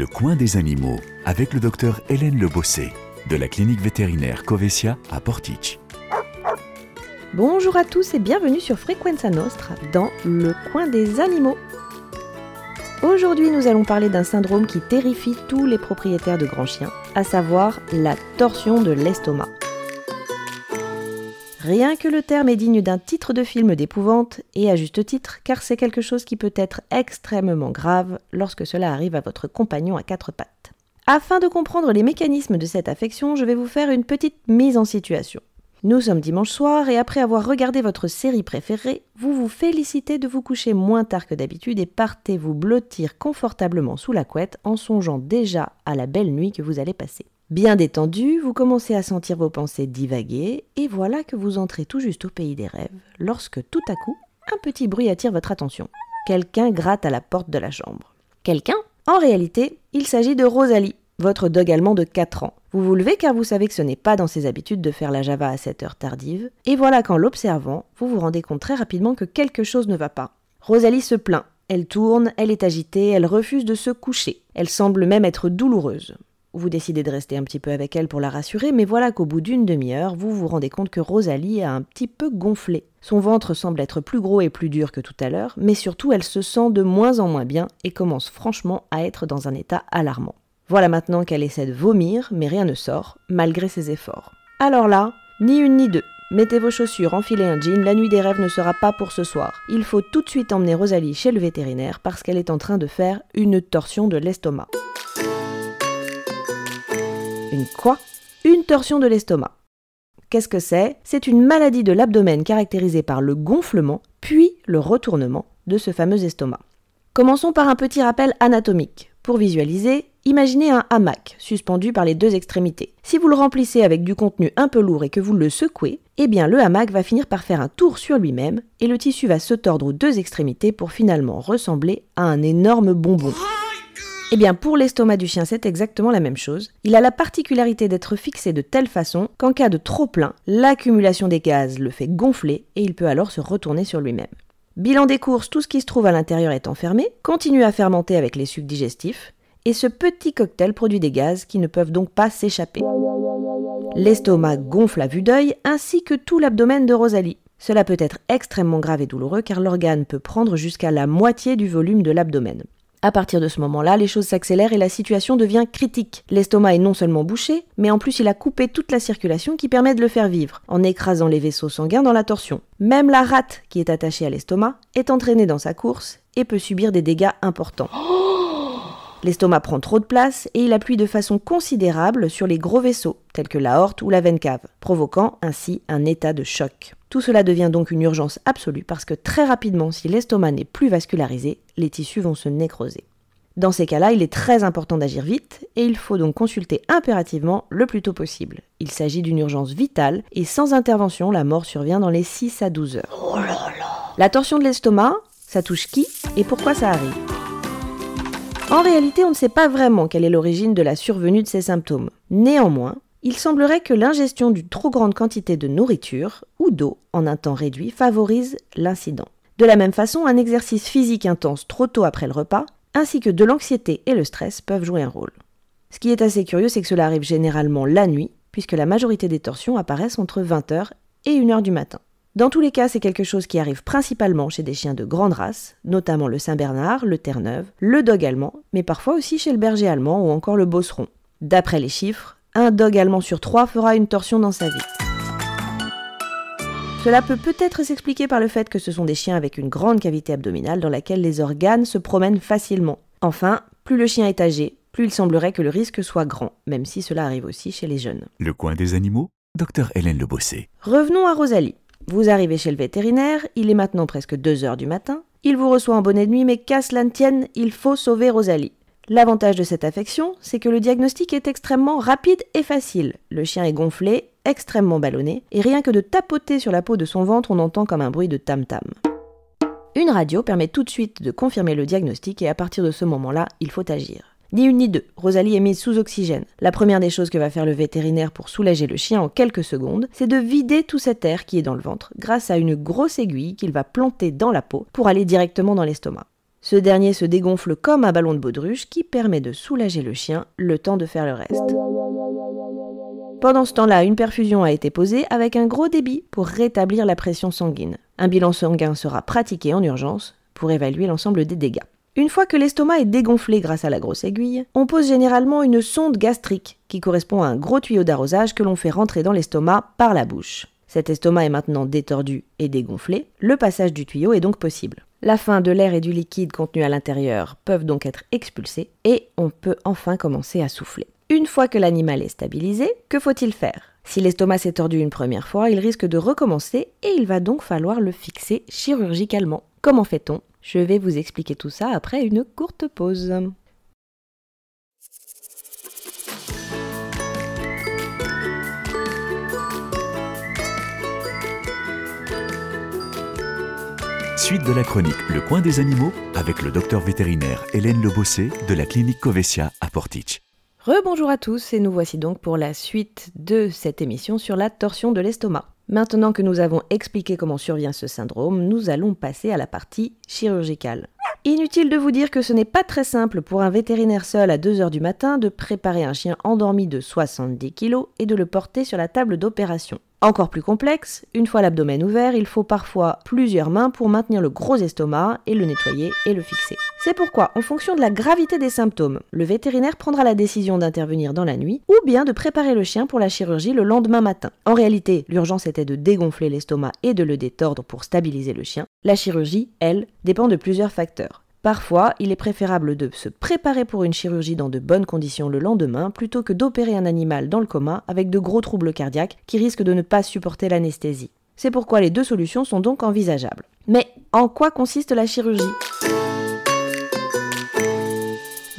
Le coin des animaux avec le docteur Hélène Lebossé de la clinique vétérinaire Covesia à Portich. Bonjour à tous et bienvenue sur Frequenza Nostra dans Le coin des animaux. Aujourd'hui, nous allons parler d'un syndrome qui terrifie tous les propriétaires de grands chiens, à savoir la torsion de l'estomac. Rien que le terme est digne d'un titre de film d'épouvante, et à juste titre, car c'est quelque chose qui peut être extrêmement grave lorsque cela arrive à votre compagnon à quatre pattes. Afin de comprendre les mécanismes de cette affection, je vais vous faire une petite mise en situation. Nous sommes dimanche soir et après avoir regardé votre série préférée, vous vous félicitez de vous coucher moins tard que d'habitude et partez vous blottir confortablement sous la couette en songeant déjà à la belle nuit que vous allez passer. Bien détendu, vous commencez à sentir vos pensées divaguer, et voilà que vous entrez tout juste au pays des rêves, lorsque tout à coup, un petit bruit attire votre attention. Quelqu'un gratte à la porte de la chambre. Quelqu'un? En réalité, il s'agit de Rosalie, votre dog allemand de 4 ans. Vous vous levez car vous savez que ce n'est pas dans ses habitudes de faire la java à cette heure tardive, et voilà qu'en l'observant, vous vous rendez compte très rapidement que quelque chose ne va pas. Rosalie se plaint. Elle tourne, elle est agitée, elle refuse de se coucher. Elle semble même être douloureuse. Vous décidez de rester un petit peu avec elle pour la rassurer, mais voilà qu'au bout d'une demi-heure, vous vous rendez compte que Rosalie a un petit peu gonflé. Son ventre semble être plus gros et plus dur que tout à l'heure, mais surtout elle se sent de moins en moins bien et commence franchement à être dans un état alarmant. Voilà maintenant qu'elle essaie de vomir, mais rien ne sort, malgré ses efforts. Alors là, ni une ni deux. Mettez vos chaussures, enfilez un jean, la nuit des rêves ne sera pas pour ce soir. Il faut tout de suite emmener Rosalie chez le vétérinaire parce qu'elle est en train de faire une torsion de l'estomac. Une quoi Une torsion de l'estomac. Qu'est-ce que c'est? C'est une maladie de l'abdomen caractérisée par le gonflement, puis le retournement de ce fameux estomac. Commençons par un petit rappel anatomique. Pour visualiser, imaginez un hamac suspendu par les deux extrémités. Si vous le remplissez avec du contenu un peu lourd et que vous le secouez, eh bien le hamac va finir par faire un tour sur lui-même et le tissu va se tordre aux deux extrémités pour finalement ressembler à un énorme bonbon. Eh bien, pour l'estomac du chien, c'est exactement la même chose. Il a la particularité d'être fixé de telle façon qu'en cas de trop plein, l'accumulation des gaz le fait gonfler et il peut alors se retourner sur lui-même. Bilan des courses, tout ce qui se trouve à l'intérieur est enfermé, continue à fermenter avec les sucs digestifs, et ce petit cocktail produit des gaz qui ne peuvent donc pas s'échapper. L'estomac gonfle à vue d'œil, ainsi que tout l'abdomen de Rosalie. Cela peut être extrêmement grave et douloureux car l'organe peut prendre jusqu'à la moitié du volume de l'abdomen. À partir de ce moment-là, les choses s'accélèrent et la situation devient critique. L'estomac est non seulement bouché, mais en plus il a coupé toute la circulation qui permet de le faire vivre, en écrasant les vaisseaux sanguins dans la torsion. Même la rate qui est attachée à l'estomac est entraînée dans sa course et peut subir des dégâts importants. L'estomac prend trop de place et il appuie de façon considérable sur les gros vaisseaux, tels que l'aorte ou la veine cave, provoquant ainsi un état de choc. Tout cela devient donc une urgence absolue parce que très rapidement, si l'estomac n'est plus vascularisé, les tissus vont se nécroser. Dans ces cas-là, il est très important d'agir vite et il faut donc consulter impérativement le plus tôt possible. Il s'agit d'une urgence vitale et sans intervention, la mort survient dans les 6 à 12 heures. La torsion de l'estomac, ça touche qui et pourquoi ça arrive? En réalité, on ne sait pas vraiment quelle est l'origine de la survenue de ces symptômes. Néanmoins, il semblerait que l'ingestion d'une trop grande quantité de nourriture ou d'eau en un temps réduit favorise l'incident. De la même façon, un exercice physique intense trop tôt après le repas, ainsi que de l'anxiété et le stress peuvent jouer un rôle. Ce qui est assez curieux, c'est que cela arrive généralement la nuit, puisque la majorité des torsions apparaissent entre 20h et 1h du matin. Dans tous les cas, c'est quelque chose qui arrive principalement chez des chiens de grande race, notamment le Saint-Bernard, le Terre-Neuve, le dog allemand, mais parfois aussi chez le berger allemand ou encore le bosseron. D'après les chiffres, un dog allemand sur trois fera une torsion dans sa vie. Cela peut peut-être s'expliquer par le fait que ce sont des chiens avec une grande cavité abdominale dans laquelle les organes se promènent facilement. Enfin, plus le chien est âgé, plus il semblerait que le risque soit grand, même si cela arrive aussi chez les jeunes. Le coin des animaux, Docteur Hélène Lebossé. Revenons à Rosalie. Vous arrivez chez le vétérinaire, il est maintenant presque 2 heures du matin. Il vous reçoit en bonnet de nuit, mais casse la tienne, il faut sauver Rosalie. L'avantage de cette affection, c'est que le diagnostic est extrêmement rapide et facile. Le chien est gonflé, extrêmement ballonné, et rien que de tapoter sur la peau de son ventre, on entend comme un bruit de tam-tam. Une radio permet tout de suite de confirmer le diagnostic et à partir de ce moment-là, il faut agir. Ni une ni deux, Rosalie est mise sous oxygène. La première des choses que va faire le vétérinaire pour soulager le chien en quelques secondes, c'est de vider tout cet air qui est dans le ventre grâce à une grosse aiguille qu'il va planter dans la peau pour aller directement dans l'estomac. Ce dernier se dégonfle comme un ballon de baudruche qui permet de soulager le chien le temps de faire le reste. Pendant ce temps-là, une perfusion a été posée avec un gros débit pour rétablir la pression sanguine. Un bilan sanguin sera pratiqué en urgence pour évaluer l'ensemble des dégâts. Une fois que l'estomac est dégonflé grâce à la grosse aiguille, on pose généralement une sonde gastrique qui correspond à un gros tuyau d'arrosage que l'on fait rentrer dans l'estomac par la bouche. Cet estomac est maintenant détordu et dégonflé, le passage du tuyau est donc possible. La fin de l'air et du liquide contenu à l'intérieur peuvent donc être expulsés et on peut enfin commencer à souffler. Une fois que l'animal est stabilisé, que faut-il faire? Si l'estomac s'est tordu une première fois, il risque de recommencer et il va donc falloir le fixer chirurgicalement. Comment fait-on? Je vais vous expliquer tout ça après une courte pause. Suite de la chronique Le coin des animaux avec le docteur vétérinaire Hélène Lebossé de la clinique Covesia à Portich. Rebonjour à tous et nous voici donc pour la suite de cette émission sur la torsion de l'estomac. Maintenant que nous avons expliqué comment survient ce syndrome, nous allons passer à la partie chirurgicale. Inutile de vous dire que ce n'est pas très simple pour un vétérinaire seul à 2h du matin de préparer un chien endormi de 70 kg et de le porter sur la table d'opération. Encore plus complexe, une fois l'abdomen ouvert, il faut parfois plusieurs mains pour maintenir le gros estomac et le nettoyer et le fixer. C'est pourquoi, en fonction de la gravité des symptômes, le vétérinaire prendra la décision d'intervenir dans la nuit ou bien de préparer le chien pour la chirurgie le lendemain matin. En réalité, l'urgence était de dégonfler l'estomac et de le détordre pour stabiliser le chien. La chirurgie, elle, dépend de plusieurs facteurs. Parfois, il est préférable de se préparer pour une chirurgie dans de bonnes conditions le lendemain plutôt que d'opérer un animal dans le coma avec de gros troubles cardiaques qui risquent de ne pas supporter l'anesthésie. C'est pourquoi les deux solutions sont donc envisageables. Mais en quoi consiste la chirurgie?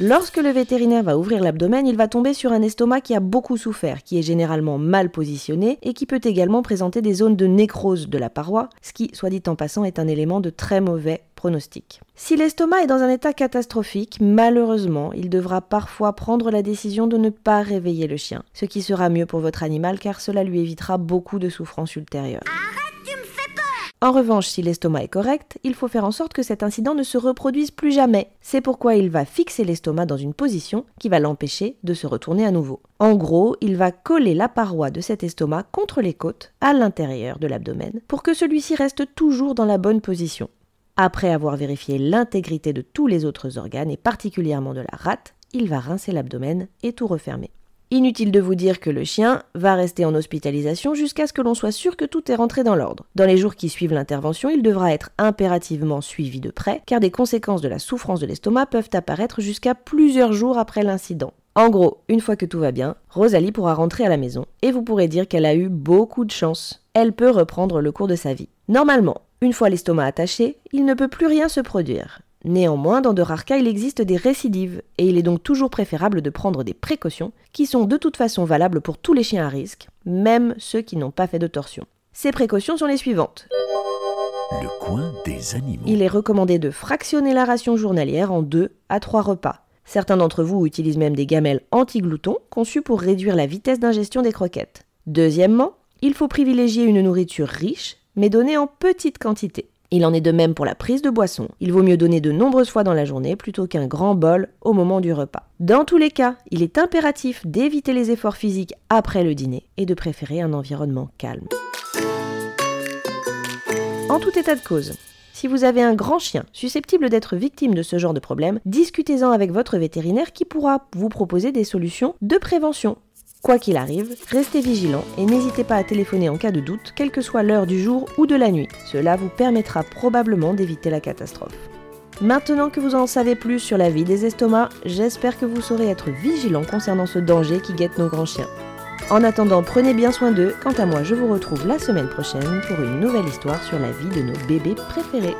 Lorsque le vétérinaire va ouvrir l'abdomen, il va tomber sur un estomac qui a beaucoup souffert, qui est généralement mal positionné et qui peut également présenter des zones de nécrose de la paroi, ce qui, soit dit en passant, est un élément de très mauvais pronostic. Si l'estomac est dans un état catastrophique, malheureusement, il devra parfois prendre la décision de ne pas réveiller le chien, ce qui sera mieux pour votre animal car cela lui évitera beaucoup de souffrances ultérieures. En revanche, si l'estomac est correct, il faut faire en sorte que cet incident ne se reproduise plus jamais. C'est pourquoi il va fixer l'estomac dans une position qui va l'empêcher de se retourner à nouveau. En gros, il va coller la paroi de cet estomac contre les côtes, à l'intérieur de l'abdomen, pour que celui-ci reste toujours dans la bonne position. Après avoir vérifié l'intégrité de tous les autres organes et particulièrement de la rate, il va rincer l'abdomen et tout refermer. Inutile de vous dire que le chien va rester en hospitalisation jusqu'à ce que l'on soit sûr que tout est rentré dans l'ordre. Dans les jours qui suivent l'intervention, il devra être impérativement suivi de près, car des conséquences de la souffrance de l'estomac peuvent apparaître jusqu'à plusieurs jours après l'incident. En gros, une fois que tout va bien, Rosalie pourra rentrer à la maison et vous pourrez dire qu'elle a eu beaucoup de chance. Elle peut reprendre le cours de sa vie. Normalement, une fois l'estomac attaché, il ne peut plus rien se produire. Néanmoins, dans de rares cas, il existe des récidives, et il est donc toujours préférable de prendre des précautions, qui sont de toute façon valables pour tous les chiens à risque, même ceux qui n'ont pas fait de torsion. Ces précautions sont les suivantes. Le coin des animaux. Il est recommandé de fractionner la ration journalière en deux à trois repas. Certains d'entre vous utilisent même des gamelles anti-gloutons conçues pour réduire la vitesse d'ingestion des croquettes. Deuxièmement, il faut privilégier une nourriture riche, mais donnée en petite quantité. Il en est de même pour la prise de boisson. Il vaut mieux donner de nombreuses fois dans la journée plutôt qu'un grand bol au moment du repas. Dans tous les cas, il est impératif d'éviter les efforts physiques après le dîner et de préférer un environnement calme. En tout état de cause, si vous avez un grand chien susceptible d'être victime de ce genre de problème, discutez-en avec votre vétérinaire qui pourra vous proposer des solutions de prévention Quoi qu'il arrive, restez vigilant et n'hésitez pas à téléphoner en cas de doute, quelle que soit l'heure du jour ou de la nuit. Cela vous permettra probablement d'éviter la catastrophe. Maintenant que vous en savez plus sur la vie des estomacs, j'espère que vous saurez être vigilant concernant ce danger qui guette nos grands chiens. En attendant, prenez bien soin d'eux. Quant à moi, je vous retrouve la semaine prochaine pour une nouvelle histoire sur la vie de nos bébés préférés.